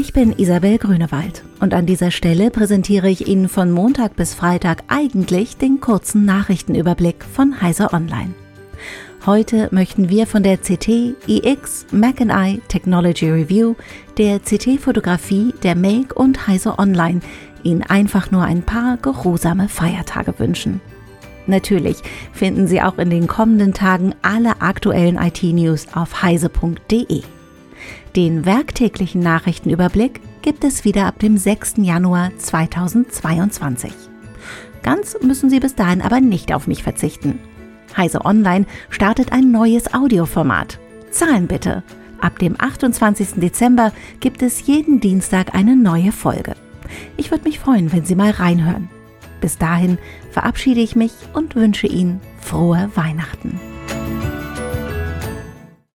Ich bin Isabel Grünewald und an dieser Stelle präsentiere ich Ihnen von Montag bis Freitag eigentlich den kurzen Nachrichtenüberblick von Heiser Online. Heute möchten wir von der CT EX Mac I Technology Review, der CT Fotografie, der Make und Heiser Online Ihnen einfach nur ein paar geruhsame Feiertage wünschen. Natürlich finden Sie auch in den kommenden Tagen alle aktuellen IT-News auf heise.de. Den werktäglichen Nachrichtenüberblick gibt es wieder ab dem 6. Januar 2022. Ganz müssen Sie bis dahin aber nicht auf mich verzichten. Heise Online startet ein neues Audioformat. Zahlen bitte. Ab dem 28. Dezember gibt es jeden Dienstag eine neue Folge. Ich würde mich freuen, wenn Sie mal reinhören. Bis dahin verabschiede ich mich und wünsche Ihnen frohe Weihnachten.